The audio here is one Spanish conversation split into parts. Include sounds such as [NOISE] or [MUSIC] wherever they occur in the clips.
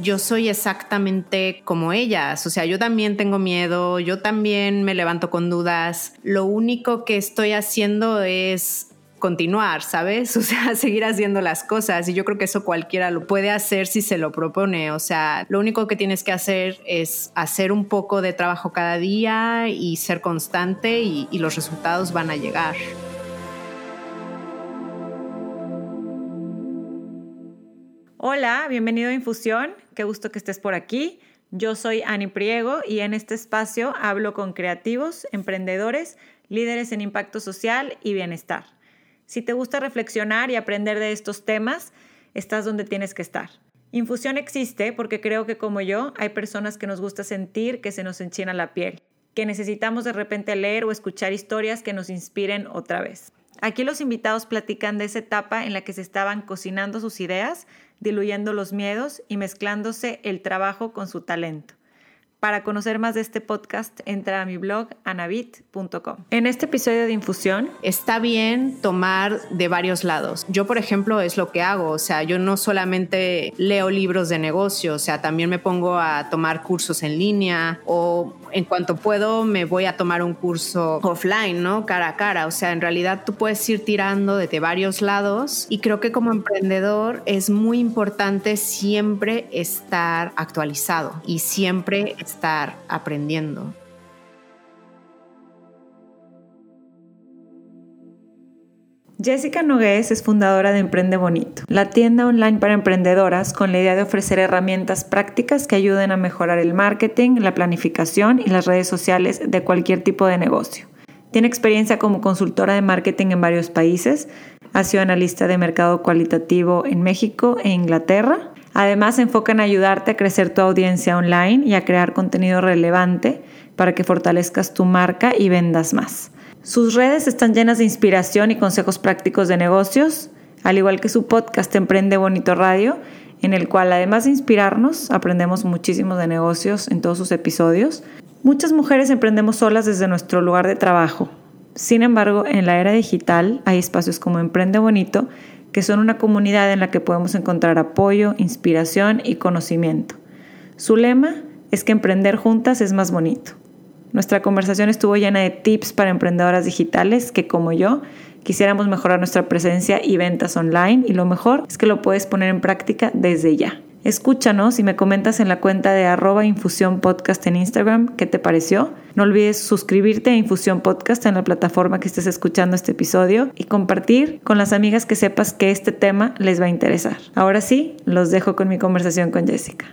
yo soy exactamente como ellas. O sea, yo también tengo miedo, yo también me levanto con dudas. Lo único que estoy haciendo es continuar, ¿sabes? [LAUGHS] O sea, seguir haciendo las cosas. Y yo creo que eso cualquiera lo puede hacer si se lo propone. O sea, lo único que tienes que hacer es hacer un poco de trabajo cada día y ser constante y, los resultados van a llegar. Hola, bienvenido a Infusión. Qué gusto que estés por aquí. Yo soy Ani Priego y en este espacio hablo con creativos, emprendedores, líderes en impacto social y bienestar. Si te gusta reflexionar y aprender de estos temas, estás donde tienes que estar. Infusión existe porque creo que como yo hay personas que nos gusta sentir que se nos enchina la piel, que necesitamos de repente leer o escuchar historias que nos inspiren otra vez. Aquí los invitados platican de esa etapa en la que se estaban cocinando sus ideas, diluyendo los miedos y mezclándose el trabajo con su talento. Para conocer más de este podcast, entra a mi blog anabit.com. En este episodio de Infusión, está bien tomar de varios lados. Yo, por ejemplo, es lo que hago. O sea, yo no solamente leo libros de negocio, o sea, también me pongo a tomar cursos en línea o en cuanto puedo me voy a tomar un curso offline, ¿no? Cara a cara. O sea, en realidad tú puedes ir tirando desde varios lados y creo que como emprendedor es muy importante siempre estar actualizado y siempre estar aprendiendo. Jessica Nogués es fundadora de Emprende Bonito, la tienda online para emprendedoras con la idea de ofrecer herramientas prácticas que ayuden a mejorar el marketing, la planificación y las redes sociales de cualquier tipo de negocio. Tiene experiencia como consultora de marketing en varios países, ha sido analista de mercado cualitativo en México e Inglaterra. Además, se enfoca en ayudarte a crecer tu audiencia online y a crear contenido relevante para que fortalezcas tu marca y vendas más. Sus redes están llenas de inspiración y consejos prácticos de negocios, al igual que su podcast Emprende Bonito Radio, en el cual además de inspirarnos, aprendemos muchísimo de negocios en todos sus episodios. Muchas mujeres emprendemos solas desde nuestro lugar de trabajo. Sin embargo, en la era digital hay espacios como Emprende Bonito, que son una comunidad en la que podemos encontrar apoyo, inspiración y conocimiento. Su lema es que emprender juntas es más bonito. Nuestra conversación estuvo llena de tips para emprendedoras digitales que, como yo, quisiéramos mejorar nuestra presencia y ventas online y lo mejor es que lo puedes poner en práctica desde ya. Escúchanos y me comentas en la cuenta de arroba Infusión Podcast en Instagram qué te pareció. No olvides suscribirte a Infusión Podcast en la plataforma que estés escuchando este episodio y compartir con las amigas que sepas que este tema les va a interesar. Ahora sí, los dejo con mi conversación con Jessica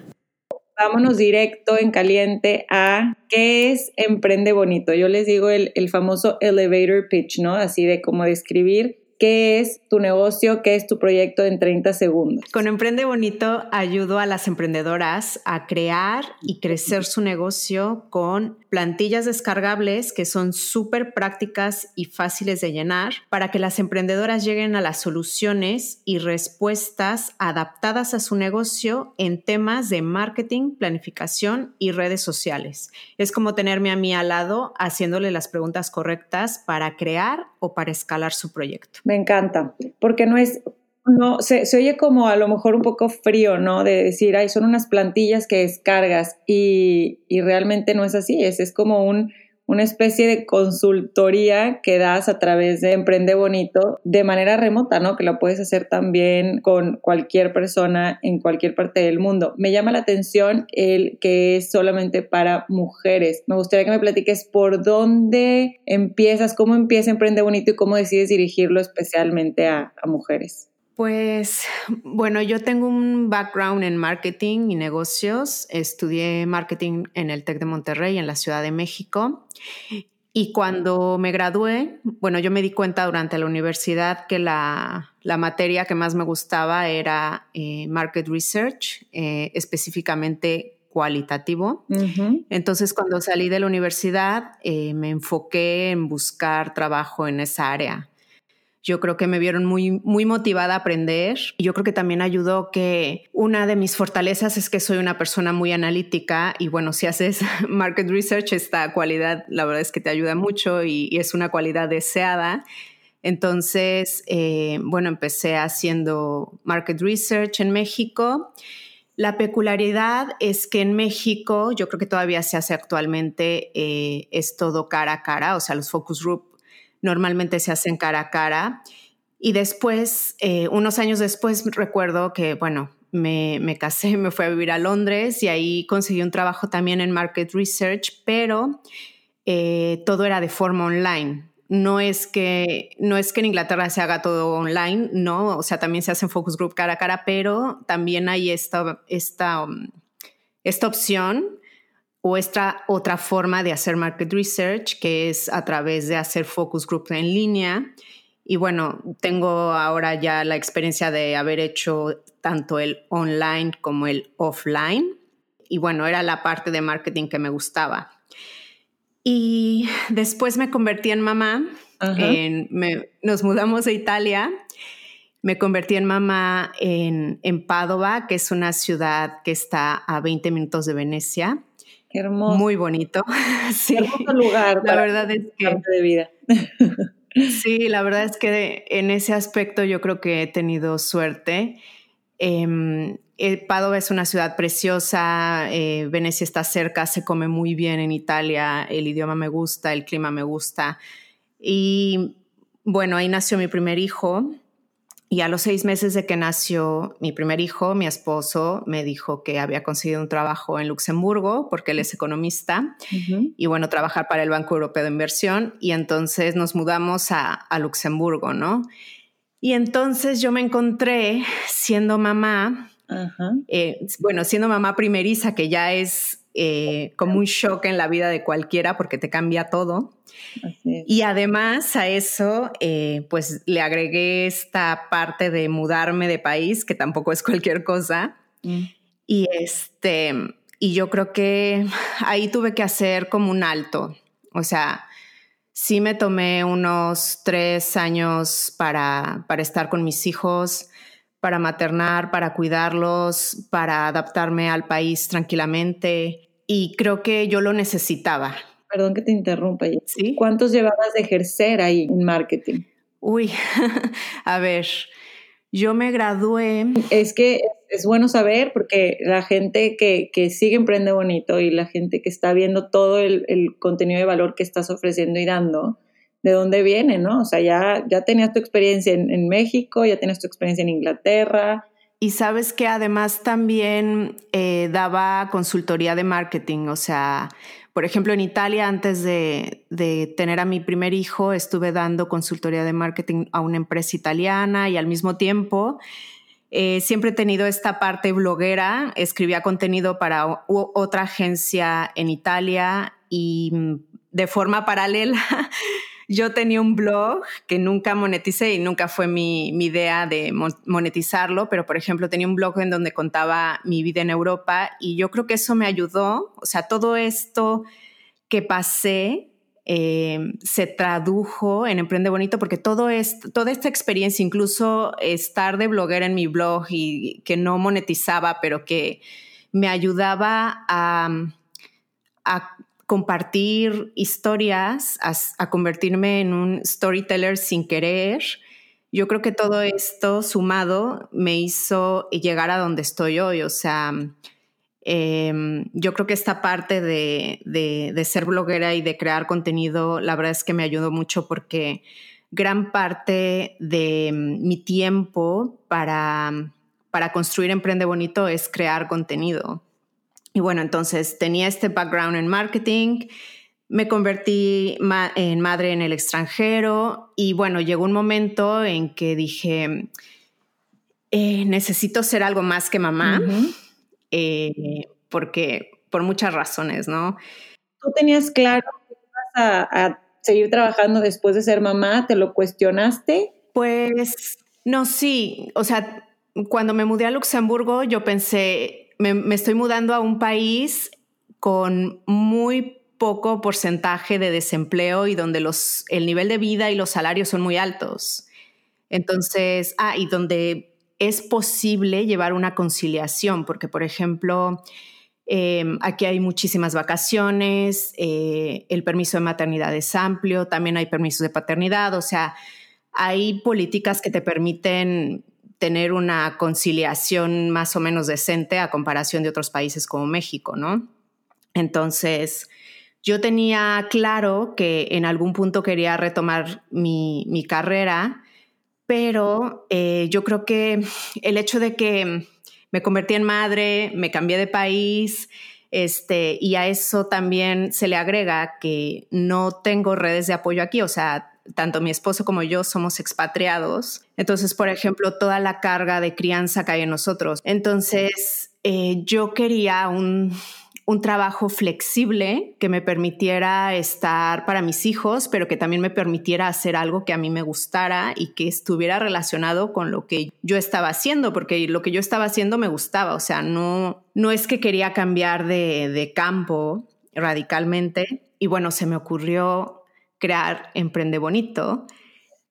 vámonos directo en caliente a qué es Emprende Bonito. Yo les digo el, el famoso elevator pitch, ¿no? Así de cómo describir qué es tu negocio, qué es tu proyecto en 30 segundos. Con Emprende Bonito ayudo a las emprendedoras a crear y crecer su negocio con plantillas descargables que son súper prácticas y fáciles de llenar para que las emprendedoras lleguen a las soluciones y respuestas adaptadas a su negocio en temas de marketing, planificación y redes sociales. Es como tenerme a mí al lado haciéndole las preguntas correctas para crear o para escalar su proyecto. Me encanta, porque no es, no, se, oye como a lo mejor un poco frío, ¿no? De decir, ay, son unas plantillas que descargas y, y realmente no es así, es, es como un, una especie de consultoría que das a través de Emprende Bonito de manera remota, ¿no? Que lo puedes hacer también con cualquier persona en cualquier parte del mundo. Me llama la atención el que es solamente para mujeres. Me gustaría que me platiques por dónde empiezas, cómo empieza Emprende Bonito y cómo decides dirigirlo especialmente a, a mujeres. Pues bueno, yo tengo un background en marketing y negocios. Estudié marketing en el TEC de Monterrey, en la Ciudad de México. Y cuando me gradué, bueno, yo me di cuenta durante la universidad que la, la materia que más me gustaba era eh, market research, eh, específicamente cualitativo. Uh -huh. Entonces, cuando salí de la universidad, eh, me enfoqué en buscar trabajo en esa área yo creo que me vieron muy, muy motivada a aprender. Yo creo que también ayudó que una de mis fortalezas es que soy una persona muy analítica y bueno, si haces [LAUGHS] market research, esta cualidad la verdad es que te ayuda mucho y, y es una cualidad deseada. Entonces, eh, bueno, empecé haciendo market research en México La peculiaridad es que en México, yo creo que todavía se hace actualmente, eh, es todo cara a cara, o sea, los focus group normalmente se hacen cara a cara. Y después, eh, unos años después, recuerdo que, bueno, me, me, casé, [LAUGHS] me fui a vivir a Londres y ahí conseguí un trabajo también en Market Research, pero eh, todo era de forma online no es que no es que en Inglaterra se haga todo online, no, o sea, también se hacen focus group cara a cara, pero también hay esta, esta, um, esta opción o esta otra forma de hacer market research, que es a través de hacer focus group en línea. Y bueno, tengo ahora ya la experiencia de haber hecho tanto el online como el offline. Y bueno, era la parte de marketing que me gustaba. Y después me convertí en mamá. nos mudamos a Italia. Me convertí en mamá en, en Padova, que es una ciudad que está a 20 minutos de Venecia. Qué hermoso. Muy bonito. [LAUGHS] sí. Hermoso lugar. La verdad es que. De vida. [LAUGHS] sí, la verdad es que en ese aspecto yo creo que he tenido suerte. Eh, Padova es una ciudad preciosa, eh, Venecia está cerca, se come muy bien en Italia, el idioma me gusta, el clima me gusta. Y bueno, ahí nació mi primer hijo. Y a los seis meses de que nació mi primer hijo, mi esposo me dijo que había conseguido un trabajo en Luxemburgo, porque él es economista, y bueno, trabajar para el Banco Europeo de Inversión. Y entonces nos mudamos a, a Luxemburgo, ¿no? Y entonces yo me encontré siendo mamá eh, bueno, siendo mamá primeriza, que ya es eh, como un shock en la vida de cualquiera porque te cambia todo. Y además a eso, eh, pues le agregué esta parte de mudarme de país, que tampoco es cualquier cosa. Mm. Y este, y yo creo que ahí tuve que hacer como un alto. O sea, sí me tomé unos tres años para, para estar con mis hijos para maternar, para cuidarlos, para adaptarme al país tranquilamente y creo que yo lo necesitaba. Perdón que te interrumpa. ¿Sí? ¿Cuántos llevabas de ejercer ahí en marketing? Uy, [LAUGHS] a ver, yo me gradué. Es que es bueno saber porque la gente que, que sigue Emprende Bonito y la gente que está viendo todo el, el contenido de valor que estás ofreciendo y dando, de dónde viene, ¿no? O sea, ya, ya tenías tu experiencia en, México, ya tenías tu experiencia en Inglaterra. Y sabes que además también eh, daba consultoría de marketing, o sea, por ejemplo, en Italia, antes de, tener a mi primer hijo, estuve dando consultoría de marketing a una empresa italiana y al mismo tiempo eh, siempre he tenido esta parte bloguera, escribía contenido para otra agencia en Italia y mm, de forma paralela [LAUGHS] yo tenía un blog que nunca moneticé y nunca fue mi, idea de monetizarlo, pero por ejemplo tenía un blog en donde contaba mi vida en Europa y yo creo que eso me ayudó, o sea, todo esto que pasé eh, se tradujo en Emprende Bonito porque todo esto, toda esta experiencia, incluso estar de bloguera en mi blog y que no monetizaba, pero que me ayudaba a, a compartir historias, a, convertirme en un storyteller sin querer. Yo creo que todo esto sumado me hizo llegar a donde estoy hoy. O sea, em, yo creo que esta parte de, de, ser bloguera y de crear contenido, la verdad es que me ayudó mucho porque gran parte de mi tiempo para, para construir Emprende Bonito es crear contenido. Y bueno, entonces tenía este background en marketing, me convertí en madre en el extranjero y bueno, llegó un momento en que dije, eh, necesito ser algo más que mamá, eh, porque por muchas razones, ¿no? ¿Tú tenías claro que ibas a, a seguir trabajando después de ser mamá? ¿Te lo cuestionaste? Pues no, sí, o sea, cuando me mudé a Luxemburgo yo pensé, me, estoy mudando a un país con muy poco porcentaje de desempleo y donde los, el nivel de vida y los salarios son muy altos. Entonces, ah, y donde es posible llevar una conciliación, porque, por ejemplo, em, aquí hay muchísimas vacaciones, eh, el permiso de maternidad es amplio, también hay permisos de paternidad, o sea, hay políticas que te permiten tener una conciliación más o menos decente a comparación de otros países como México, ¿no? Entonces, yo tenía claro que en algún punto quería retomar mi, mi carrera, pero eh, yo creo que el hecho de que me convertí en madre, me cambié de país, este, y a eso también se le agrega que no tengo redes de apoyo aquí, o sea, tanto mi esposo como yo somos expatriados. Entonces, por ejemplo, toda la carga de crianza cae en nosotros. Entonces, eh, yo quería un, un trabajo flexible que me permitiera estar para mis hijos, pero que también me permitiera hacer algo que a mí me gustara y que estuviera relacionado con lo que yo estaba haciendo, porque lo que yo estaba haciendo me gustaba, o sea, no, no es que quería cambiar de, de campo radicalmente. Y bueno, se me ocurrió crear Emprende Bonito.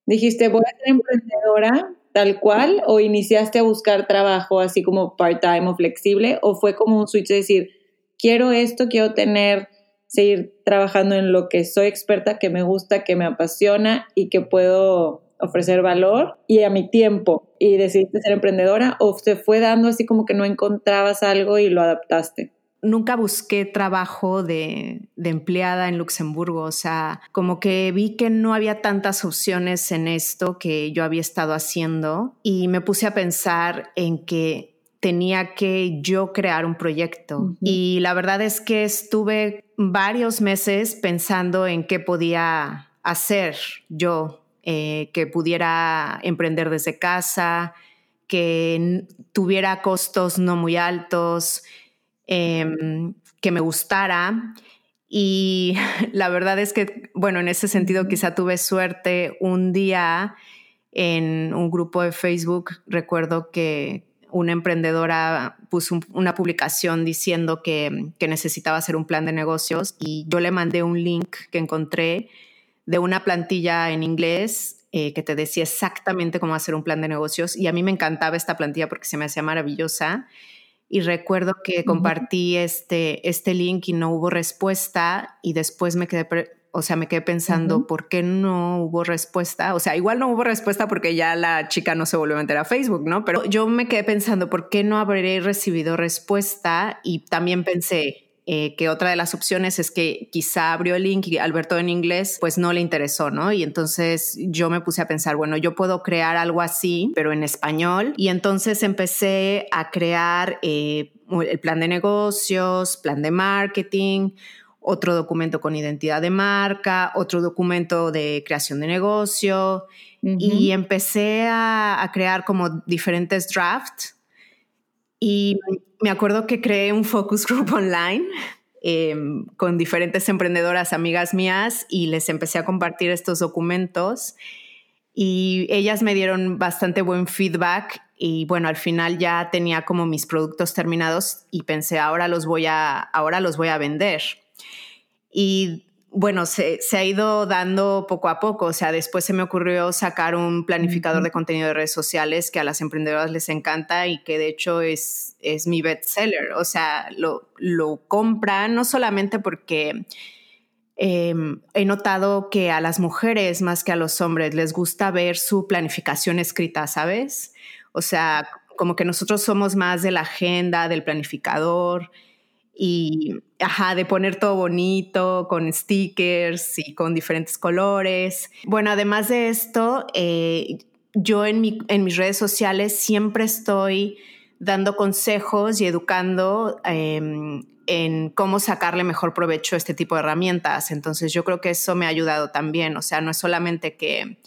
Dijiste, voy a ser emprendedora tal cual, o iniciaste a buscar trabajo así como part-time o flexible, o fue como un switch de decir, quiero esto, quiero tener, seguir trabajando en lo que soy experta, que me gusta, que me apasiona y que puedo ofrecer valor y a mi tiempo y decidiste ser emprendedora o se fue dando así como que no encontrabas algo y lo adaptaste? Nunca busqué trabajo de, de, empleada en Luxemburgo, o sea, como que vi que no había tantas opciones en esto que yo había estado haciendo y me puse a pensar en que tenía que yo crear un proyecto. Y la verdad es que estuve varios meses pensando en qué podía hacer yo, eh, que pudiera emprender desde casa, que tuviera costos no muy altos, em, que me gustara. Y [LAUGHS] la verdad es que, bueno, en ese sentido quizá tuve suerte un día en un grupo de Facebook, recuerdo que una emprendedora puso una publicación diciendo que, necesitaba hacer un plan de negocios y yo le mandé un link que encontré de una plantilla en inglés eh, que te decía exactamente cómo hacer un plan de negocios. Y a mí me encantaba esta plantilla porque se me hacía maravillosa y recuerdo que compartí este, este link y no hubo respuesta y después me quedé o sea, me quedé pensando, ¿por qué no hubo respuesta? O sea, igual no hubo respuesta porque ya la chica no se volvió a meter a Facebook, ¿no? Pero yo me quedé pensando, ¿por qué no habré recibido respuesta? Y también pensé, eh, que otra de las opciones es que quizá abrió el link y Alberto en inglés pues no le interesó, ¿no? Y entonces yo me puse a pensar, bueno, yo puedo crear algo así, pero en español. Y entonces empecé a crear eh, el plan de negocios, plan de marketing, otro documento con identidad de marca, otro documento de creación de negocio y empecé a, crear como diferentes drafts y me acuerdo que creé un focus group online em, con diferentes emprendedoras amigas mías y les empecé a compartir estos documentos y ellas me dieron bastante buen feedback y bueno, al final ya tenía como mis productos terminados y pensé, ahora los voy a, ahora los voy a vender. Y bueno, se, ha ido dando poco a poco. O sea, después se me ocurrió sacar un planificador de contenido de redes sociales que a las emprendedoras les encanta y que de hecho es, es mi bestseller. O sea, lo, lo compran no solamente porque em, he notado que a las mujeres más que a los hombres les gusta ver su planificación escrita, ¿sabes? O sea, como que nosotros somos más de la agenda, del planificador y, ajá, de poner todo bonito, con stickers y con diferentes colores. Bueno, además de esto, eh, yo en, mi, en mis redes sociales siempre estoy dando consejos y educando em, en cómo sacarle mejor provecho a este tipo de herramientas. Entonces yo creo que eso me ha ayudado también. O sea, no es solamente que,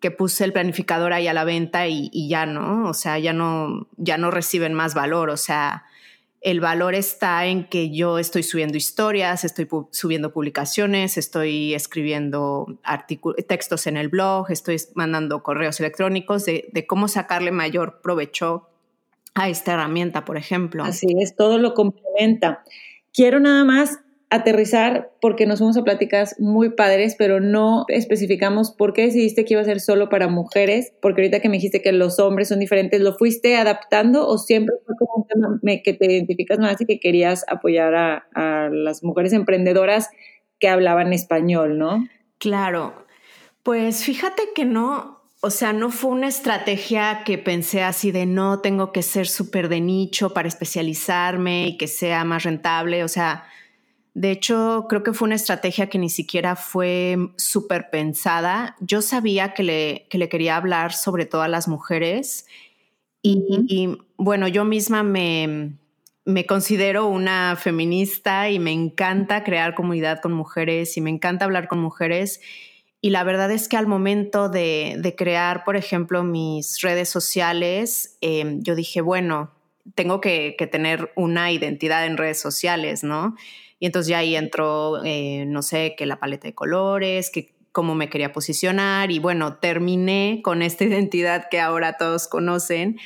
que puse el planificador ahí a la venta y, y, ya no, o sea, ya no, ya no reciben más valor. O sea, el valor está en que yo estoy subiendo historias, estoy subiendo publicaciones, estoy escribiendo textos en el blog, estoy mandando correos electrónicos de, de, cómo sacarle mayor provecho a esta herramienta, por ejemplo. Así es, todo lo complementa. Quiero nada más aterrizar porque nos fuimos a pláticas muy padres, pero no especificamos por qué decidiste que iba a ser solo para mujeres, porque ahorita que me dijiste que los hombres son diferentes, ¿lo fuiste adaptando o siempre fue como un tema que te identificas más y que querías apoyar a, a las mujeres emprendedoras que hablaban español, ¿no? Claro, pues fíjate que no, o sea, no fue una estrategia que pensé así de no, tengo que ser súper de nicho para especializarme y que sea más rentable. O sea, de hecho, creo que fue una estrategia que ni siquiera fue súper pensada. Yo sabía que le, que le quería hablar sobre todo a las mujeres y, bueno, yo misma me, me considero una feminista y me encanta crear comunidad con mujeres y me encanta hablar con mujeres. Y la verdad es que al momento de, crear, por ejemplo, mis redes sociales, em, yo dije, bueno, tengo que, tener una identidad en redes sociales, ¿no? Y entonces ya ahí entró, eh, no sé, que la paleta de colores, que cómo me quería posicionar y bueno, terminé con esta [LAUGHS] identidad que ahora todos conocen,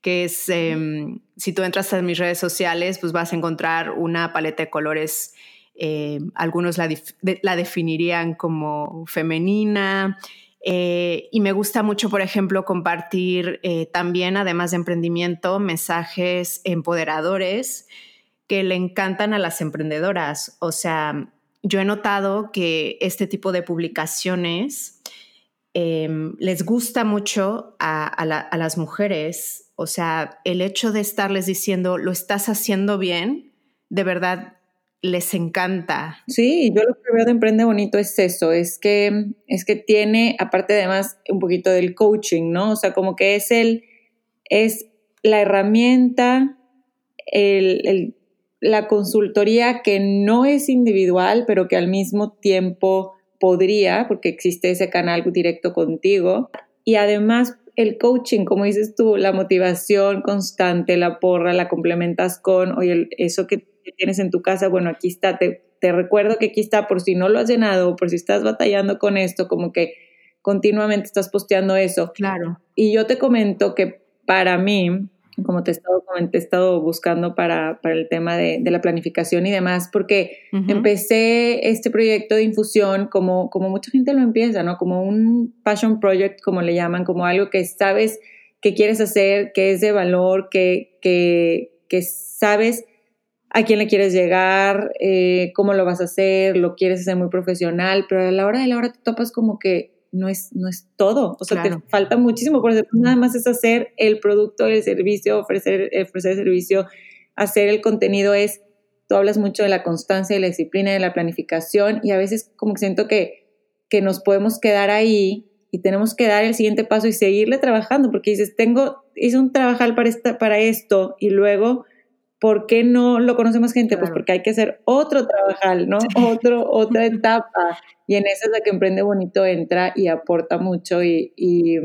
que es, em, si tú entras a mis redes sociales, pues vas a encontrar una paleta de colores, eh, algunos la, definirían como femenina. Eh, y me gusta mucho, por ejemplo, compartir eh, también, además de emprendimiento, mensajes empoderadores que le encantan a las emprendedoras. O sea, yo he notado que este tipo de publicaciones em, les gusta mucho a, las mujeres. O sea, el hecho de estarles diciendo, lo estás haciendo bien, de verdad les encanta. Sí, yo lo que veo de Emprende Bonito es eso, es que, es que tiene, aparte además, un poquito del coaching, ¿no? O sea, como que es el, es la herramienta, el la consultoría que no es individual, pero que al mismo tiempo podría, porque existe ese canal directo contigo. Y además el coaching, como dices tú, la motivación constante, la porra, la complementas con, oye, eso que tienes en tu casa, bueno, aquí está, te, te recuerdo que aquí está por si no lo has llenado, por si estás batallando con esto, como que continuamente estás posteando eso. Claro. Y yo te comento que para mí, como te he estado, he estado buscando para, para el tema de, de, la planificación y demás, porque empecé este proyecto de infusión como, como mucha gente lo empieza, ¿no? Como un passion project, como le llaman, como algo que sabes que quieres hacer, que es de valor, que, que, que sabes a quién le quieres llegar, eh, cómo lo vas a hacer, lo quieres hacer muy profesional, pero a la hora de la hora te topas como que no es, no es todo, o sea, te falta muchísimo, por eso nada más es hacer el producto, el servicio, ofrecer, ofrecer el servicio, hacer el contenido es, tú hablas mucho de la constancia, de la disciplina, de la planificación y a veces como que siento que, que nos podemos quedar ahí y tenemos que dar el siguiente paso y seguirle trabajando, porque dices, tengo, hice un trabajar para, esta, para esto y luego ¿Por qué no lo conoce más gente? Pues porque hay que hacer otro trabajar, ¿no? Otro, otra [LAUGHS] etapa. Y en esa es la que Emprende Bonito entra y aporta mucho y, y,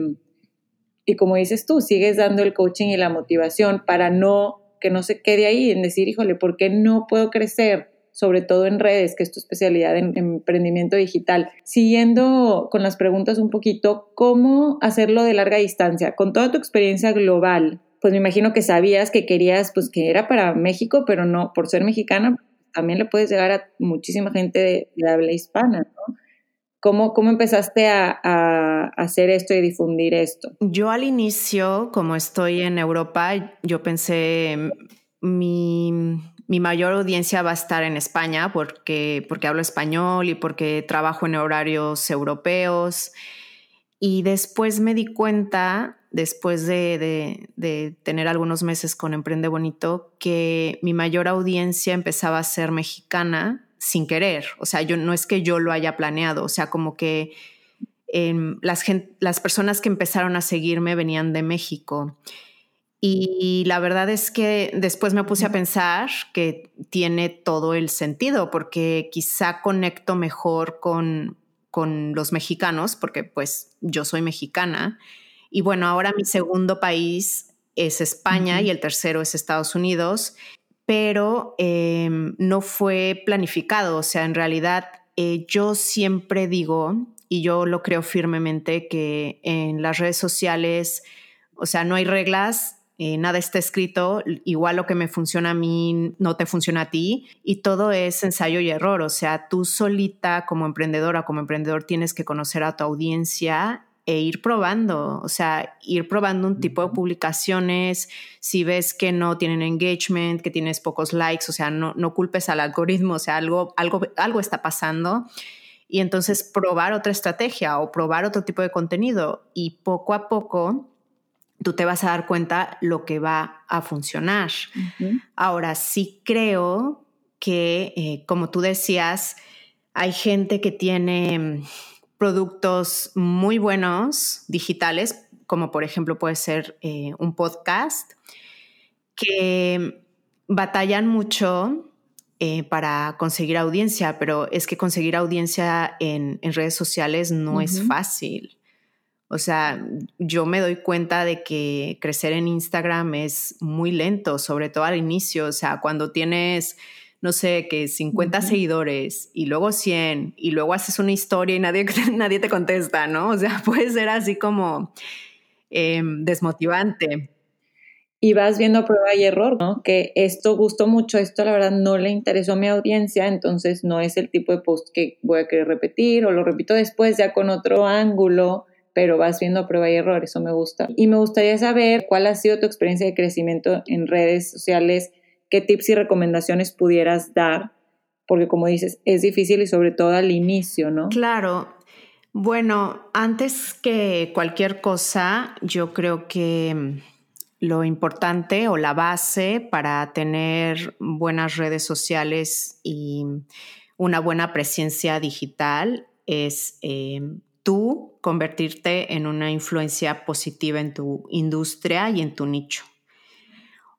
y, como dices tú, sigues dando el coaching y la motivación para no, que no se quede ahí en decir, híjole, ¿por qué no puedo crecer? sobre todo en redes, que es tu especialidad en, en emprendimiento digital. Siguiendo con las preguntas un poquito, ¿cómo hacerlo de larga distancia? Con toda tu experiencia global, pues me imagino que sabías que querías, pues que era para México, pero no, por ser mexicana, también le puedes llegar a muchísima gente de, habla hispana, ¿no? ¿Cómo, ¿Cómo, empezaste a, a, hacer esto y difundir esto? Yo al inicio, como estoy en Europa, yo pensé, mi, mi mayor audiencia va a estar en España porque, porque hablo español y porque trabajo en horarios europeos. Y después me di cuenta después de, tener algunos meses con Emprende Bonito, que mi mayor audiencia empezaba a ser mexicana sin querer. O sea, yo no es que yo lo haya planeado, o sea, como que em, las, las personas que empezaron a seguirme venían de México. Y la verdad es que después me puse a pensar que tiene todo el sentido, porque quizá conecto mejor con, con los mexicanos, porque pues yo soy mexicana y bueno, ahora mi segundo país es España y el tercero es Estados Unidos, pero em, no fue planificado. O sea, en realidad eh, yo siempre digo, y yo lo creo firmemente, que en las redes sociales, o sea, no hay reglas, eh, nada está escrito, igual lo que me funciona a mí no te funciona a ti y todo es ensayo y error, o sea, tú solita como emprendedora, como emprendedor tienes que conocer a tu audiencia e ir probando, o sea, ir probando un tipo de publicaciones, si ves que no tienen engagement, que tienes pocos likes, o sea, no, no culpes al algoritmo, o sea, algo, algo, algo está pasando. y entonces probar otra estrategia o probar otro tipo de contenido y poco a poco tú te vas a dar cuenta lo que va a funcionar. Ahora sí creo que, eh, como tú decías, hay gente que tiene productos muy buenos digitales, como por ejemplo puede ser eh, un podcast, que batallan mucho eh, para conseguir audiencia, pero es que conseguir audiencia en, redes sociales no es fácil. O sea, yo me doy cuenta de que crecer en Instagram es muy lento, sobre todo al inicio. O sea, cuando tienes, no sé, que 50 seguidores y luego 100 y luego haces una historia y nadie, [LAUGHS] nadie te contesta, ¿no? O sea, [LAUGHS] puede ser así como em, desmotivante y vas viendo prueba y error, ¿no? Que esto gustó mucho, esto la verdad no le interesó a mi audiencia, entonces no es el tipo de post que voy a querer repetir o lo repito después ya con otro ángulo, pero vas viendo prueba y error, eso me gusta. Y me gustaría saber cuál ha sido tu experiencia de crecimiento en redes sociales, qué tips y recomendaciones pudieras dar, porque como dices, es difícil y sobre todo al inicio, ¿no? Claro. Bueno, antes que cualquier cosa, yo creo que lo importante o la base para tener buenas redes sociales y una buena presencia digital es eh, tú convertirte en una influencia positiva en tu industria y en tu nicho.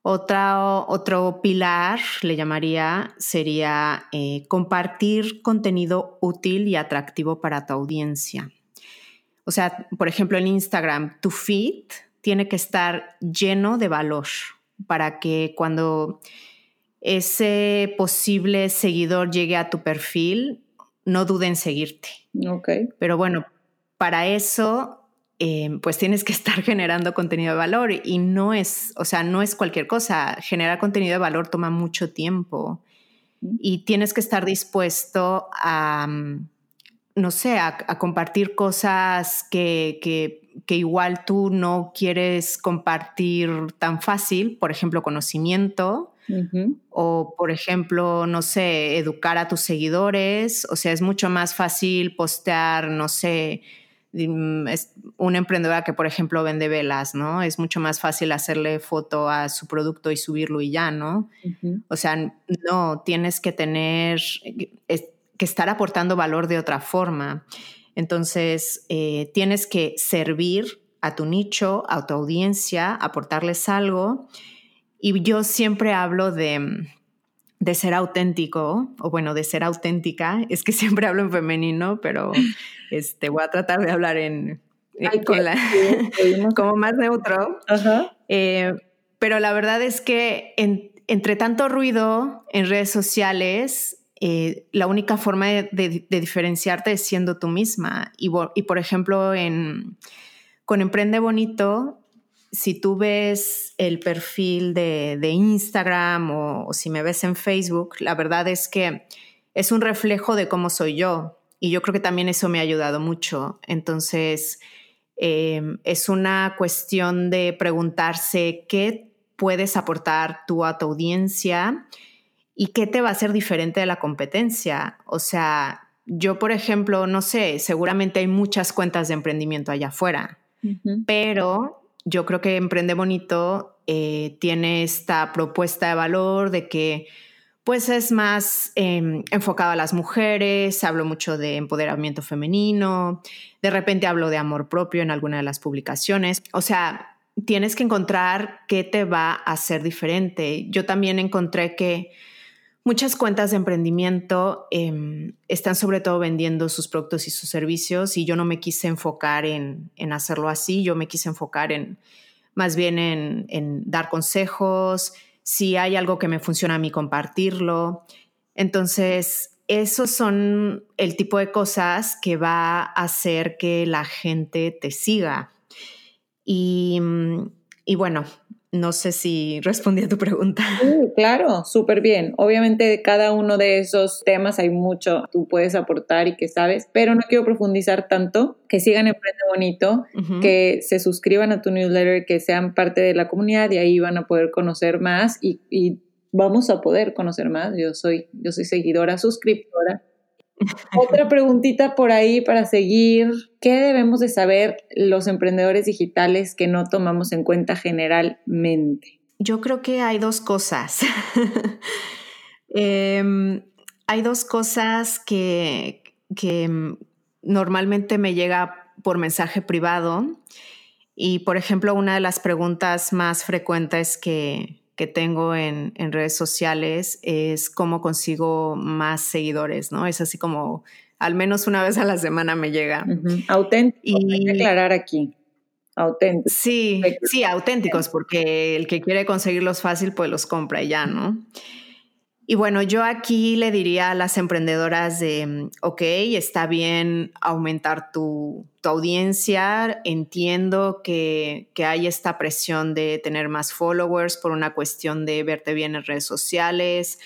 Otro pilar, le llamaría, sería eh, compartir contenido útil y atractivo para tu audiencia. O sea, por ejemplo, en Instagram, tu feed tiene que estar lleno de valor para que cuando ese posible seguidor llegue a tu perfil, no duden en seguirte. Ok. Pero bueno, para eso, eh, pues tienes que [LAUGHS] estar generando contenido de valor y no es, o sea, no es cualquier cosa. Generar contenido de valor toma mucho tiempo y tienes que estar dispuesto a, no sé, a, compartir cosas que, que, igual tú no quieres compartir tan fácil, por ejemplo, conocimiento. O, por ejemplo, no sé, educar a tus seguidores. O sea, es mucho más fácil postear, no sé, es una emprendedora que, por ejemplo, vende velas, ¿no? Es mucho más fácil hacerle foto a su producto y subirlo y ya, ¿no? O sea, no, tienes que tener, que estar aportando valor de otra forma. Entonces, eh, tienes que servir a tu nicho, a tu audiencia, aportarles algo. Y yo siempre hablo de, de ser auténtico, o bueno, de ser auténtica. Es que [LAUGHS] siempre hablo en femenino, pero [LAUGHS] este, voy a tratar de hablar en, [LAUGHS] como más neutro. Eh, pero la verdad es que entre tanto ruido en redes sociales, eh, la única forma de, diferenciarte es siendo tú misma. Y, por ejemplo, en, con Emprende Bonito, si tú ves el perfil de, Instagram o, si me ves en Facebook, la verdad es que es un reflejo de cómo soy yo. Y yo creo que también eso me ha ayudado mucho. Entonces, em, es una cuestión de preguntarse qué puedes aportar tú a tu audiencia ¿Y qué te va a hacer diferente de la competencia? O sea, yo, por ejemplo, no sé, seguramente hay muchas cuentas de emprendimiento allá afuera, pero yo creo que Emprende Bonito eh, tiene esta propuesta de valor de que pues es más em, enfocado a las mujeres, hablo mucho de empoderamiento femenino, de repente hablo de amor propio en alguna de las publicaciones, o sea, tienes que encontrar qué te va a hacer diferente. Yo también encontré que Muchas cuentas de emprendimiento em, están sobre todo vendiendo sus productos y sus servicios y yo no me quise enfocar en, hacerlo así, yo me quise enfocar en más bien en, dar consejos, si hay algo que me funciona a mí, compartirlo. Entonces, esos son el tipo de cosas que va a hacer que la gente te siga. Y, y bueno, no sé si respondí a tu pregunta. claro, súper bien. Obviamente de cada uno de esos temas hay mucho tú puedes aportar y que sabes, pero no quiero profundizar tanto. Que sigan Emprende Bonito, que se suscriban a tu newsletter, que sean parte de la comunidad y ahí van a poder conocer más y, vamos a poder conocer más. Yo soy, yo soy seguidora, suscriptora Otra [LAUGHS] preguntita por ahí para seguir. ¿Qué debemos de saber los emprendedores digitales que no tomamos en cuenta generalmente? Yo creo que hay dos cosas. [LAUGHS] Em, hay dos cosas que, que normalmente me llega por mensaje privado. Y, por ejemplo, una de las preguntas más frecuentes que, que tengo en, en, redes sociales es cómo consigo más seguidores, ¿no? Es así como al menos una vez a la semana me llega. Auténtico, y, hay que aclarar aquí. Auténticos. Sí, sí, auténticos, porque el que quiere conseguirlos fácil, pues los compra y ya, ¿no? Y bueno, yo aquí le diría a las emprendedoras de, ok, está bien aumentar tu, audiencia, entiendo que, hay esta presión de tener más followers por una cuestión de verte bien en redes sociales.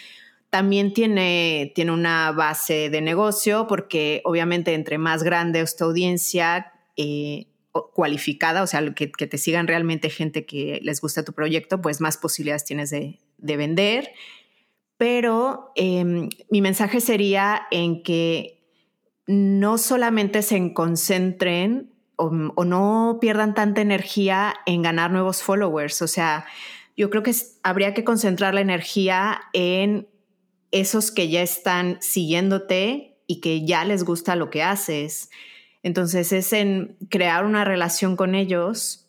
También tiene, tiene una base de negocio porque obviamente entre más grande es tu audiencia, eh, cualificada, o sea, que, que, te sigan realmente gente que les gusta tu proyecto, pues más posibilidades tienes de, de vender pero em, mi mensaje sería en que no solamente se concentren o, no pierdan tanta energía en ganar nuevos followers. O sea, yo creo que habría que concentrar la energía en esos que ya están siguiéndote y que ya les gusta lo que haces. Entonces es en crear una relación con ellos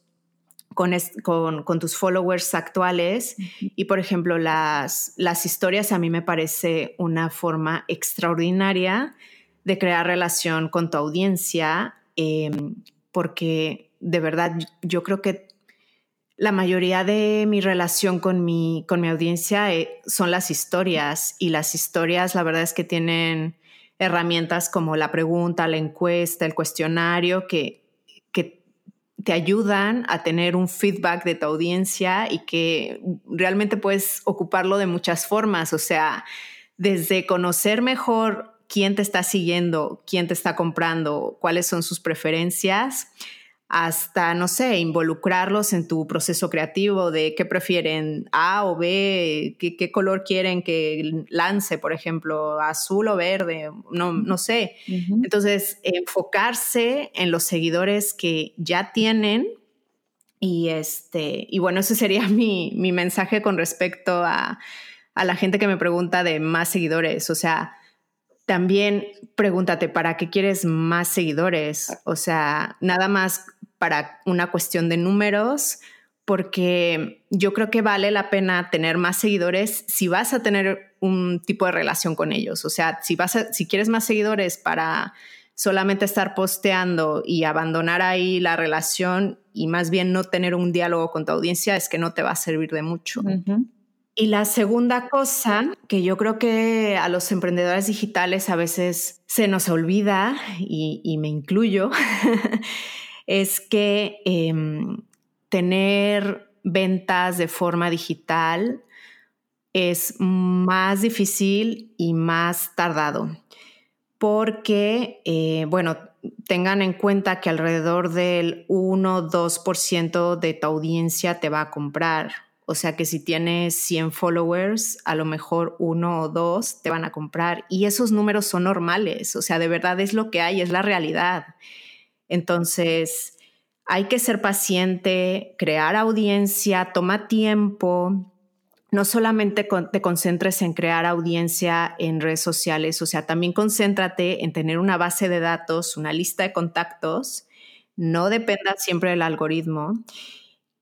con, con, tus followers actuales. Y por ejemplo, las, las historias a mí me parece una forma extraordinaria de crear relación con tu audiencia, em, porque de verdad yo creo que la mayoría de mi relación con mi, con mi audiencia eh, son las historias y las historias la verdad es que tienen herramientas como la pregunta, la encuesta, el cuestionario que te ayudan a tener un feedback de tu audiencia y que realmente puedes ocuparlo de muchas formas, o sea, desde conocer mejor quién te está siguiendo, quién te está comprando, cuáles son sus preferencias, hasta, no sé, involucrarlos en tu proceso creativo de qué prefieren A o B, qué, color quieren que lance, por ejemplo, azul o verde, no, no sé. Entonces, enfocarse en los seguidores que ya tienen y, este, y bueno, ese sería [LAUGHS] mi, mi mensaje con respecto a, a la gente que me pregunta de más seguidores. O sea, también pregúntate, ¿para qué quieres más seguidores? O sea, nada más para una cuestión de números, porque yo creo que vale la pena tener más seguidores si vas a tener un tipo de relación con ellos. O sea, si, vas si quieres más seguidores para solamente estar posteando y abandonar ahí la relación y más bien no tener un diálogo con tu audiencia, es que no te va a servir de mucho. Y la segunda cosa que yo creo que a los emprendedores digitales a veces se nos olvida, y, y me incluyo, [LAUGHS] es que em, tener ventas de forma digital es más difícil y más tardado, porque, eh, bueno, tengan en cuenta que alrededor del 1-2% de tu audiencia te va a comprar. O sea que si tienes 100 followers, a lo mejor uno o dos te van a comprar. Y esos números son normales. O sea, de verdad es lo que hay, es la realidad. Entonces, hay que ser paciente, crear audiencia, toma tiempo. No solamente te concentres en crear audiencia en redes sociales, o sea, también concéntrate en tener una base de datos, una lista de contactos. No dependa siempre del algoritmo.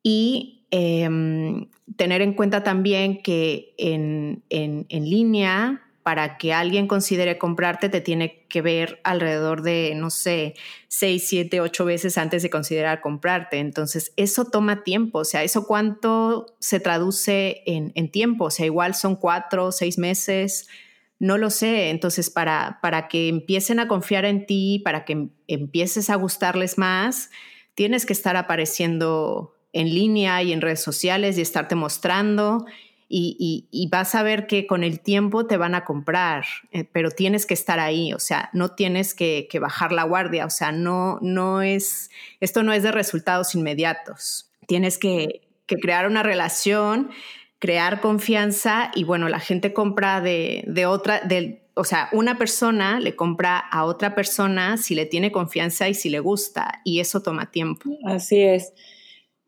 Y em, tener en cuenta también que en, en, en línea para que alguien considere comprarte, te tiene que ver alrededor de, no sé, seis, siete, ocho veces antes de considerar comprarte. Entonces, eso toma tiempo. O sea, ¿eso cuánto se traduce en, tiempo? O sea, igual son cuatro, seis meses. No lo sé. Entonces, para, para que empiecen a confiar en ti, para que em, empieces a gustarles más, tienes que estar apareciendo en línea y en redes sociales y estarte mostrando y, vas a ver que con el tiempo te van a comprar, eh, pero tienes que estar ahí, o sea, no tienes que, bajar la guardia, o sea, no, no es, esto no es de resultados inmediatos, tienes que, crear una relación, crear confianza y bueno, la gente compra de, otra, de, o sea, una persona le compra a otra persona si le tiene confianza y si le gusta, y eso toma tiempo. Así es.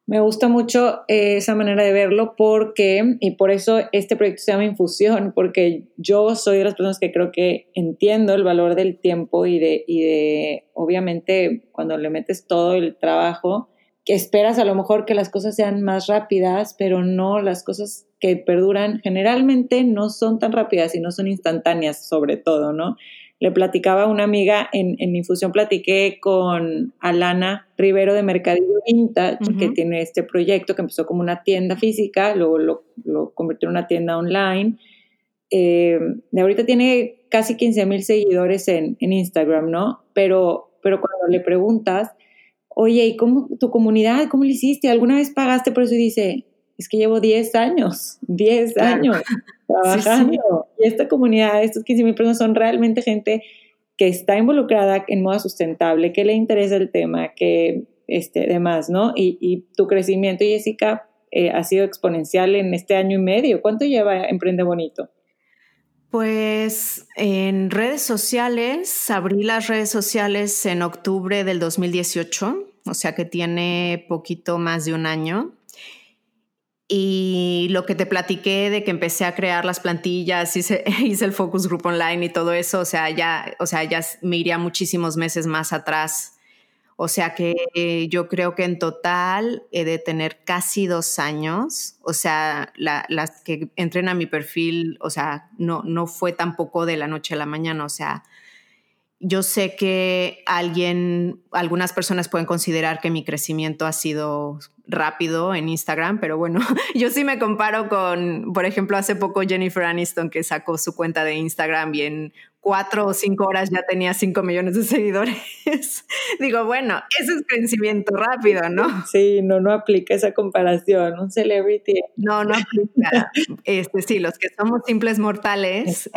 Me gusta mucho eh, esa manera de verlo porque, y por eso este proyecto se llama Infusión, porque yo soy de las personas que creo que entiendo el valor del tiempo y de, y de obviamente, cuando le metes todo el trabajo, que esperas a lo mejor que las cosas sean más rápidas, pero no, las cosas que perduran generalmente no son tan rápidas y no son instantáneas, sobre todo, ¿no? Le platicaba a una amiga, en, en Infusión platiqué con Alana Rivero de Mercadillo Vintage, que tiene este proyecto que empezó como una tienda física, luego lo, lo convirtió en una tienda online. Eh, de ahorita tiene casi 15 mil seguidores en, en, Instagram, ¿no? Pero, pero cuando le preguntas, oye, ¿y cómo tu comunidad, cómo lo hiciste? ¿Alguna vez pagaste por eso? Y dice, es que llevo 10 años, 10 años [LAUGHS] trabajando. Y esta comunidad, estos 15 mil personas son realmente gente que está involucrada en moda sustentable, que le interesa el tema, que este, demás, ¿no? Y, y tu crecimiento, Jessica, eh, ha sido exponencial en este año y medio. ¿Cuánto lleva Emprende Bonito? Pues en redes sociales, abrí las redes sociales en octubre del 2018, o sea que tiene poquito más de un año. Y lo que te platiqué de que empecé a crear las plantillas, hice, [LAUGHS] hice el focus group online y todo eso, o sea, ya, o sea, ya me iría muchísimos meses más atrás. O sea que yo creo que en total he de tener casi dos años. O sea, las que entren a mi perfil, o sea, no, no fue tampoco de la noche a la mañana. O sea, yo sé que alguien, algunas personas pueden considerar que mi crecimiento ha sido rápido en Instagram, pero bueno, [LAUGHS] yo sí me comparo con, por ejemplo, hace poco Jennifer Aniston que sacó su cuenta de Instagram y en cuatro o cinco horas ya tenía cinco millones de seguidores. [LAUGHS] Digo, bueno, ese es crecimiento rápido, ¿no? [LAUGHS] Sí, no, no aplica esa comparación, un celebrity. No, no aplica. Este, sí, los que somos simples mortales,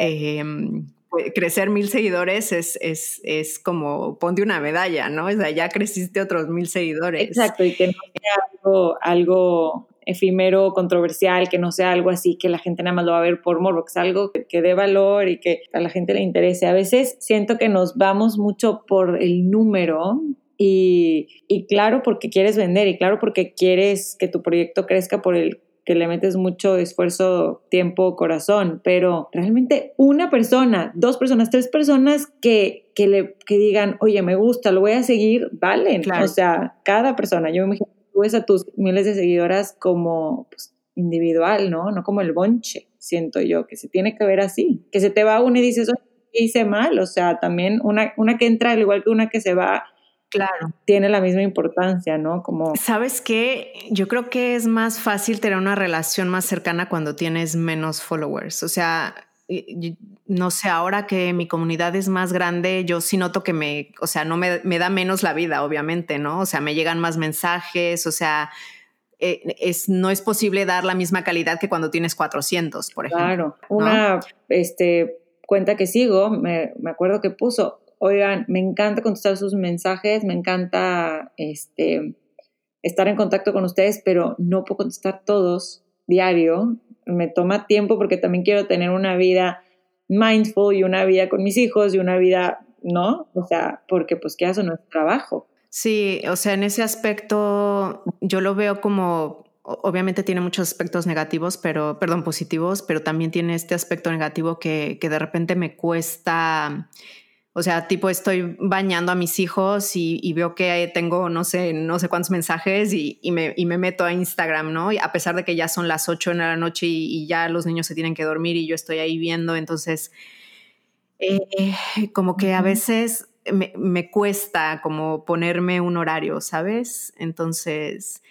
crecer mil seguidores es, es, es, como ponte una medalla, ¿no? O sea, ya creciste otros mil seguidores. Exacto, y que no sea algo, algo efímero, controversial, que no sea algo así que la gente nada más lo va a ver por morbo, que es algo que, dé valor y que a la gente le interese. A veces siento que nos vamos mucho por el número y, y claro porque quieres vender y claro porque quieres que tu proyecto crezca por el que le metes mucho esfuerzo, tiempo, corazón, pero realmente una persona, dos personas, tres personas que, que le que digan, oye, me gusta, lo voy a seguir, valen. O sea, cada persona, yo me imagino tú ves a tus miles de seguidoras como pues, individual, ¿no? No como el bonche, siento yo, que se tiene que ver así, que se te va una y dices, oye, hice mal? O sea, también una, una que entra al igual que una que se va, Claro. Tiene la misma importancia, ¿no? Como. ¿Sabes qué? Yo creo que es más fácil tener una relación más cercana cuando tienes menos followers. O sea, no sé, ahora que mi comunidad es más grande, yo sí noto que me, o sea, no me, da menos la vida, obviamente, ¿no? O sea, me llegan más mensajes, o sea, eh, es, no es posible dar la misma calidad que cuando tienes 400, por ejemplo. Claro. Una este, cuenta que sigo, me, me acuerdo que puso, Oigan, me encanta contestar sus mensajes, me encanta este, estar en contacto con ustedes, pero no puedo contestar todos diario. Me toma tiempo porque también quiero tener una vida mindful y una vida con mis hijos y una vida, ¿no? O sea, porque pues qué hace nuestro trabajo. Sí, o sea, en ese aspecto yo lo veo como obviamente tiene muchos aspectos negativos, pero, perdón, positivos, pero también tiene este aspecto negativo que, que de repente me cuesta o sea, tipo estoy bañando a mis hijos y, veo que tengo, no sé, no sé cuántos mensajes y, me, meto a Instagram, ¿no? A pesar de que ya son las 8 de la noche y, ya los niños se tienen que dormir y yo estoy ahí viendo, entonces, eh, como que a veces me, cuesta como ponerme un horario, ¿sabes? Entonces,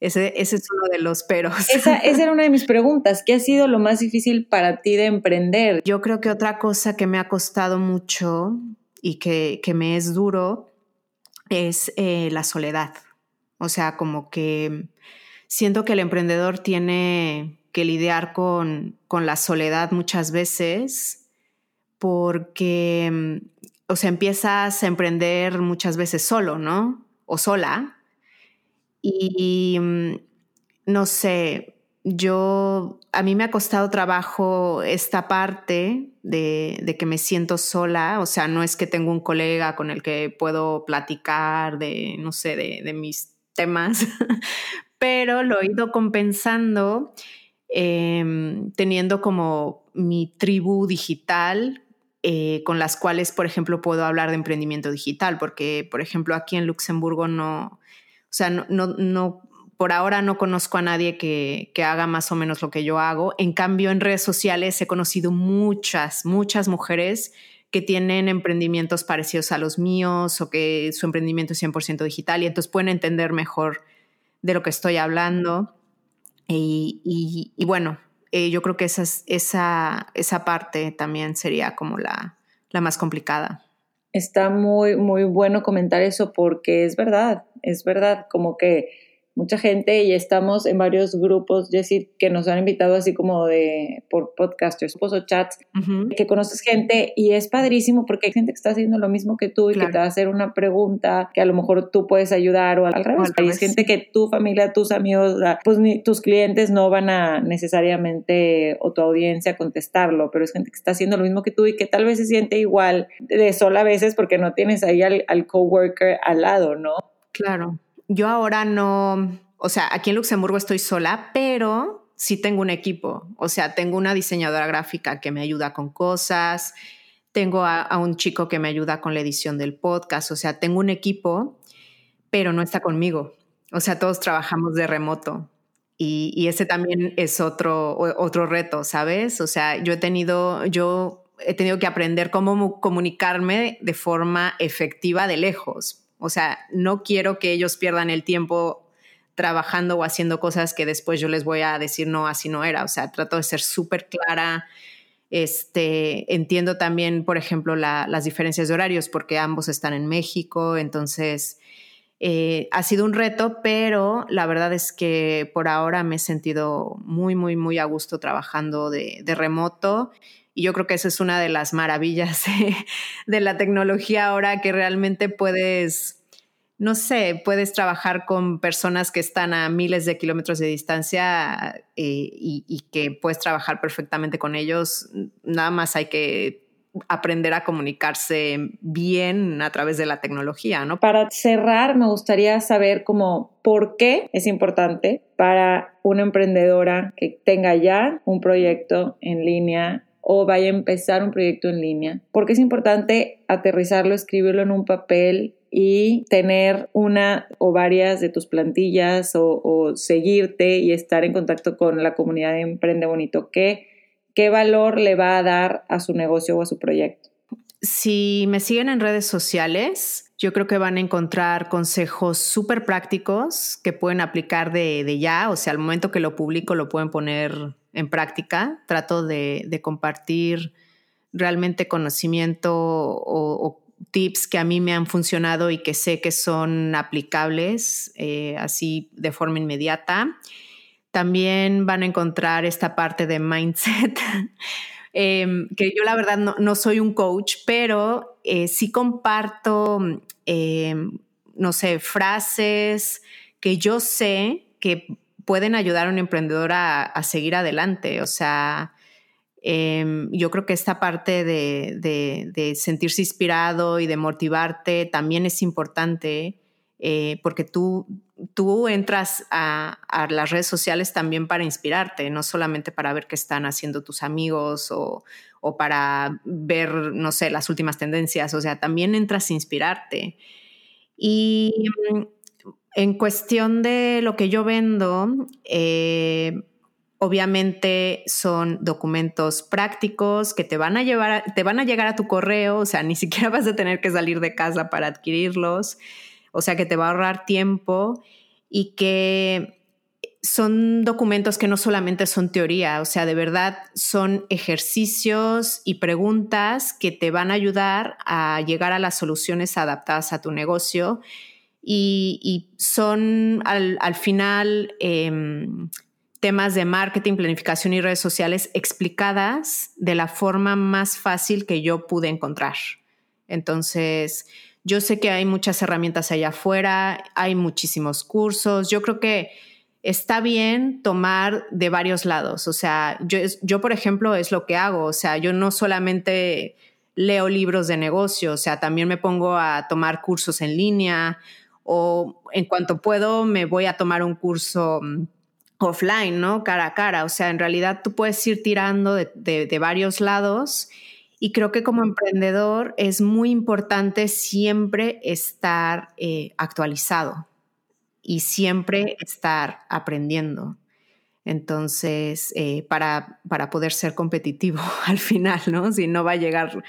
ese, ese, es uno de los peros. Esa, [LAUGHS] esa, era una de mis preguntas. ¿Qué ha sido lo más difícil para ti de emprender? Yo creo que otra cosa que me ha costado mucho y que, que me es duro es eh, la soledad. O sea, como que siento que el emprendedor tiene que lidiar con, con la soledad muchas veces porque, o sea, empiezas a emprender muchas veces solo, ¿no? O sola y mm, no sé, yo, a mí me ha costado trabajo esta parte de, que me siento sola, o sea, no es que tengo un colega con el que puedo platicar de, no sé, de, mis temas, [LAUGHS] pero lo he ido compensando em, teniendo como mi tribu digital eh, con las cuales, por ejemplo, puedo hablar de emprendimiento digital, porque, por ejemplo, aquí en Luxemburgo no, o sea, no, no por ahora no conozco a nadie que, haga más o menos lo que yo hago. En cambio, en redes sociales he conocido muchas, muchas mujeres que tienen emprendimientos parecidos a los míos o que su emprendimiento es 100% digital y entonces pueden entender mejor de lo que estoy hablando. Y, bueno, eh, yo creo que esa, esa, esa parte también sería como la, la más complicada. Está muy, muy bueno comentar eso porque es verdad, es verdad, como que mucha gente y estamos en varios grupos, Jessy, que nos han invitado así como de por podcasters o chats, que conoces gente y es padrísimo porque hay gente que está haciendo lo mismo que tú y que te va a hacer una pregunta que a lo mejor tú puedes ayudar o al, revés. Hay gente que tu familia, tus amigos, pues ni tus clientes no van a necesariamente o tu audiencia contestarlo, pero es gente que está haciendo lo mismo que tú y que tal vez se siente igual de sola a veces porque no tienes ahí al, al coworker al lado, ¿no? Claro yo ahora no, o sea, aquí en Luxemburgo estoy sola, pero sí tengo un equipo. O sea, tengo una diseñadora gráfica que me ayuda con cosas, tengo a, un chico que me ayuda con la edición del podcast, o sea, tengo un equipo, pero no está conmigo. O sea, todos trabajamos de remoto. Y, ese también es otro, otro reto, ¿sabes? O sea, yo he tenido, yo he tenido que aprender cómo comunicarme de forma efectiva de lejos, o sea, no quiero que ellos pierdan el tiempo trabajando o haciendo cosas que después yo les voy a decir no, así no era. O sea, trato de ser súper clara. Este, entiendo también, por ejemplo, las diferencias de horarios porque ambos están en México, entonces eh, ha sido un reto, pero la verdad es que por ahora me he sentido muy, muy, muy a gusto trabajando de, de remoto y yo creo que esa es una de las maravillas [LAUGHS] de, la tecnología ahora que realmente puedes, no sé, puedes trabajar con personas que están a miles de kilómetros de distancia eh, y, que puedes trabajar perfectamente con ellos. Nada más hay que aprender a comunicarse bien a través de la tecnología, ¿no? Para cerrar, me gustaría saber cómo, por qué es importante para una emprendedora que tenga ya un proyecto en línea o vaya a empezar un proyecto en línea, porque es importante aterrizarlo, escribirlo en un papel y tener una o varias de tus plantillas o, seguirte y estar en contacto con la comunidad de Emprende Bonito. ¿Qué, ¿Qué valor le va a dar a su negocio o a su proyecto? Si me siguen en redes sociales, yo creo que van a encontrar consejos súper prácticos que pueden aplicar de, de, ya, o sea, al momento que lo publico lo pueden poner en práctica, trato de, compartir realmente conocimiento o, tips que a mí me han funcionado y que sé que son aplicables eh, así de forma inmediata. También van a encontrar esta parte de mindset, [LAUGHS] em, que yo la verdad no, soy un coach, pero eh, sí comparto, em, no sé, frases que yo sé que pueden ayudar a un emprendedor a, seguir adelante. O sea, em, yo creo que esta parte de, sentirse inspirado y de motivarte también es importante eh, porque tú, tú entras a, las redes sociales también para inspirarte, no solamente para ver qué están haciendo tus amigos o, o para ver, no sé, las últimas tendencias. O sea, también entras a inspirarte. Y en cuestión de lo que yo vendo, eh, obviamente son documentos prácticos que te van a llevar, te van a llegar a tu correo, o sea, ni siquiera [LAUGHS] vas a tener que salir de casa para adquirirlos, o sea, que te va a ahorrar tiempo y que son documentos que no solamente son teoría, o sea, de verdad son ejercicios y preguntas que te van a ayudar a llegar a las soluciones adaptadas a tu negocio y, son al, final em, temas de marketing, planificación y redes sociales explicadas de la forma más fácil que yo pude encontrar. Entonces, yo sé que hay muchas herramientas allá afuera, hay muchísimos cursos. Yo creo que está bien tomar de varios lados. O sea, yo, yo, por ejemplo, es lo que hago. O sea, yo no solamente leo libros de negocio, o sea, también me pongo a tomar cursos en línea o en cuanto puedo me voy a tomar un curso mm, offline, ¿no? Cara a cara. O sea, en realidad tú puedes ir tirando de, varios lados y creo que como emprendedor es muy importante siempre estar eh, actualizado y siempre estar aprendiendo. Entonces, eh, para, para poder ser competitivo [LAUGHS] al final, ¿no? Si no va a llegar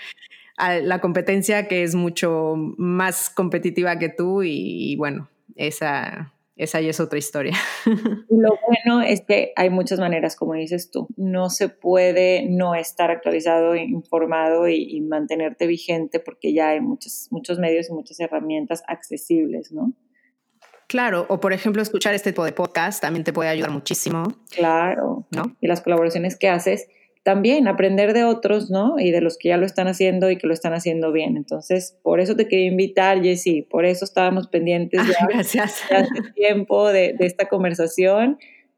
a la competencia que es mucho más competitiva que tú y, bueno, esa, esa ya es otra historia. [LAUGHS] Lo bueno es que hay muchas maneras, como dices tú. No se puede no estar actualizado, informado y, mantenerte vigente porque ya hay muchos, muchos medios y muchas herramientas accesibles, ¿no? Claro, o por ejemplo, escuchar este tipo de podcast también te puede ayudar muchísimo. Claro, ¿no? Y las colaboraciones que haces también aprender de otros, ¿no? Y de los que ya lo están haciendo y que lo están haciendo bien. Entonces, por eso te quería invitar, Jessy, por eso estábamos pendientes ya Gracias. de hace tiempo de, de esta conversación.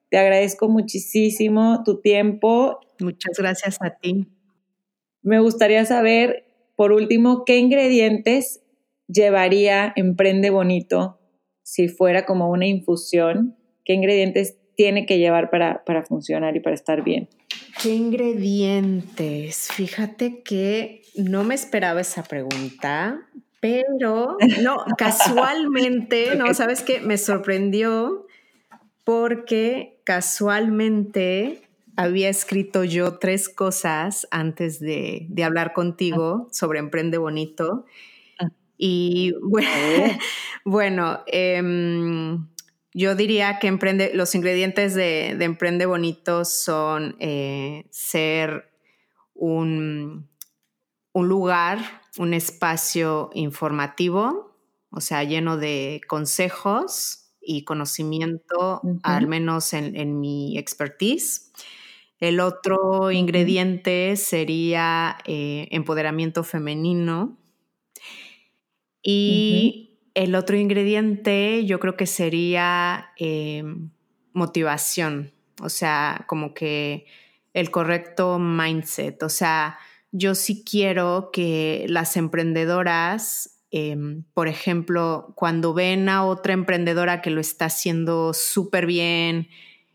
Te agradezco muchísimo tu tiempo. Muchas gracias a ti. Me gustaría saber, por último, qué ingredientes llevaría Emprende Bonito si fuera como una infusión, qué ingredientes tiene que llevar para, para funcionar y para estar bien. ¿Qué ingredientes? Fíjate que no me esperaba esa pregunta, pero no, [LAUGHS] casualmente, no, sabes qué, me sorprendió porque casualmente había escrito yo tres cosas antes de, hablar contigo sobre Emprende Bonito. Ah. Y [LAUGHS] bueno, bueno em, yo diría que emprende, los ingredientes de, Emprende Bonito son eh, ser un, un, lugar, un espacio informativo, o sea, lleno de consejos y conocimiento, al menos en, mi expertise. El otro ingrediente sería eh, empoderamiento femenino. Y el otro ingrediente yo creo que sería em, motivación, o sea, como que el correcto mindset, o sea, yo sí quiero que las emprendedoras, em, por ejemplo, cuando ven a otra emprendedora que lo está haciendo súper bien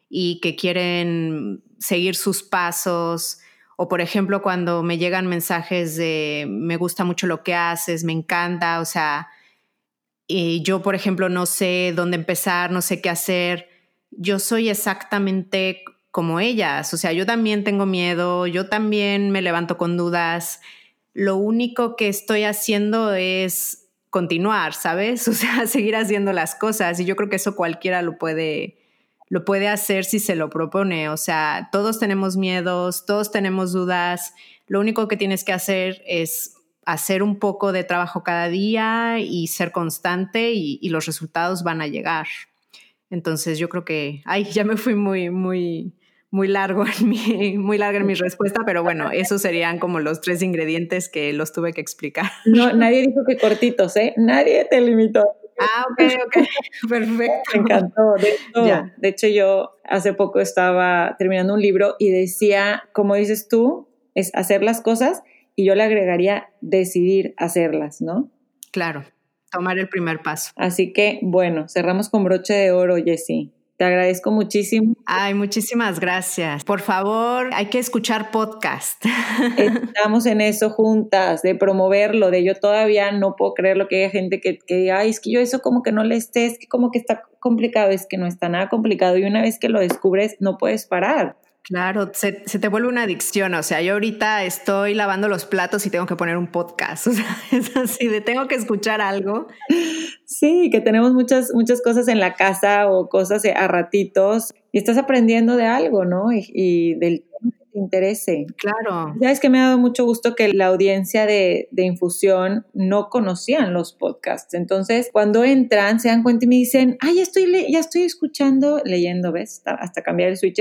y que quieren seguir sus pasos, o por ejemplo, cuando me llegan mensajes de me gusta mucho lo que haces, me encanta, o sea, y yo, por ejemplo, no sé dónde empezar, no sé qué hacer. Yo soy exactamente como ellas, o sea, yo también tengo miedo, yo también me levanto con dudas. Lo único que estoy haciendo es continuar, ¿sabes? [LAUGHS] O sea, seguir haciendo las cosas y yo creo que eso cualquiera lo puede lo puede hacer si se lo propone, o sea, todos tenemos miedos, todos tenemos dudas. Lo único que tienes que hacer es hacer un poco de trabajo cada día y ser constante y, los resultados van a llegar. Entonces yo creo que, ay, ya me fui muy, muy, muy largo en mi, [LAUGHS] muy larga en mi respuesta, pero bueno, esos serían como los tres ingredientes que los tuve que explicar. No, nadie dijo que cortitos, ¿eh? Nadie te limitó. Ah, ok, ok, [LAUGHS] perfecto. Me encantó. De hecho, de hecho, yo hace poco estaba terminando un libro y decía, como dices tú, es hacer las cosas y yo le agregaría decidir hacerlas, ¿no? Claro, tomar el primer paso. Así que, bueno, cerramos con broche de oro, Jessie. Te agradezco muchísimo. Ay, muchísimas gracias. Por favor, hay que escuchar podcast. [LAUGHS] Estamos en eso juntas, de promoverlo, de yo todavía no puedo creer lo que hay gente que, que diga, ay, es que yo eso como que no le esté, es que como que está complicado, es que no está nada complicado y una vez que lo descubres no puedes parar. Claro, se, te vuelve una adicción. O sea, yo ahorita estoy lavando los platos y tengo que poner un podcast. [LAUGHS] O sea, es así de tengo que escuchar algo. Sí, que tenemos muchas, muchas cosas en la casa o cosas a ratitos y estás aprendiendo de algo, ¿no? Y, del tema que te interese. Claro. Ya es que me ha dado mucho gusto que la audiencia de, de infusión no conocían los podcasts. Entonces, cuando entran, se dan cuenta y me dicen, ay, ya estoy, ya estoy escuchando, leyendo, ¿ves? Hasta cambiar el switch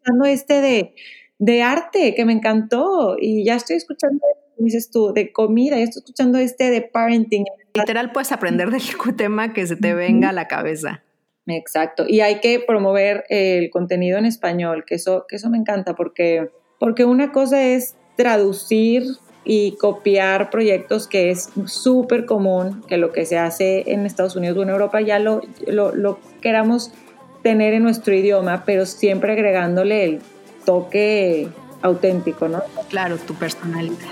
escuchando este de, de arte que me encantó y ya estoy escuchando, dices tú, de comida, ya estoy escuchando este de parenting. Literal puedes aprender del [LAUGHS] tema que se te venga a la cabeza. Exacto. Y hay que promover el contenido en español, que eso, que eso me encanta, porque, porque una cosa es traducir y copiar proyectos que es súper común, que lo que se hace en Estados Unidos o en Europa ya lo, lo, lo queramos tener en nuestro idioma, pero siempre agregándole el toque auténtico, ¿no? Claro, tu personalidad.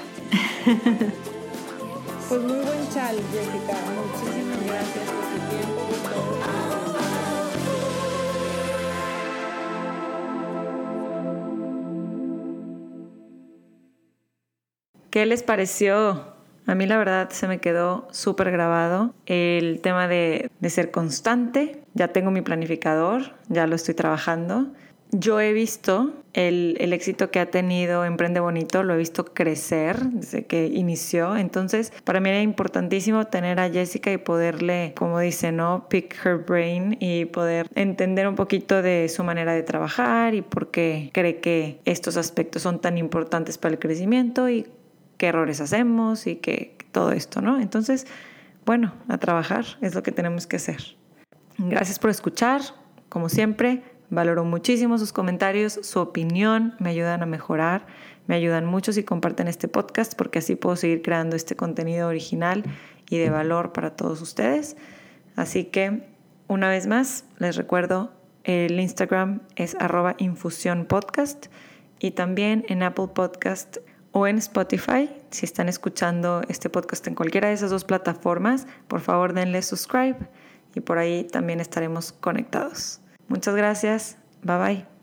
Pues muy buen chal, Jessica. Muchísimas gracias por tu tiempo. ¿Qué les pareció? A mí la verdad se me quedó súper grabado el tema de, de, ser constante. Ya tengo mi planificador, ya lo estoy trabajando. Yo he visto el, el, éxito que ha tenido Emprende Bonito, lo he visto crecer desde que inició. Entonces, para mí era importantísimo tener a Jessica y poderle, como dice, ¿no? Pick her brain y poder entender un poquito de su manera de trabajar y por qué cree que estos aspectos son tan importantes para el crecimiento y qué errores hacemos y que todo esto, ¿no? Entonces, bueno, a trabajar es lo que tenemos que hacer. Gracias por escuchar, como siempre, valoro muchísimo sus comentarios, su opinión, me ayudan a mejorar, me ayudan mucho si comparten este podcast porque así puedo seguir creando este contenido original y de valor para todos ustedes. Así que, una vez más, les recuerdo, el Instagram es arroba infusión podcast y también en Apple Podcast o en Spotify. Si están escuchando este podcast en cualquiera de esas dos plataformas, por favor denle subscribe y por ahí también estaremos conectados. Muchas gracias. Bye bye.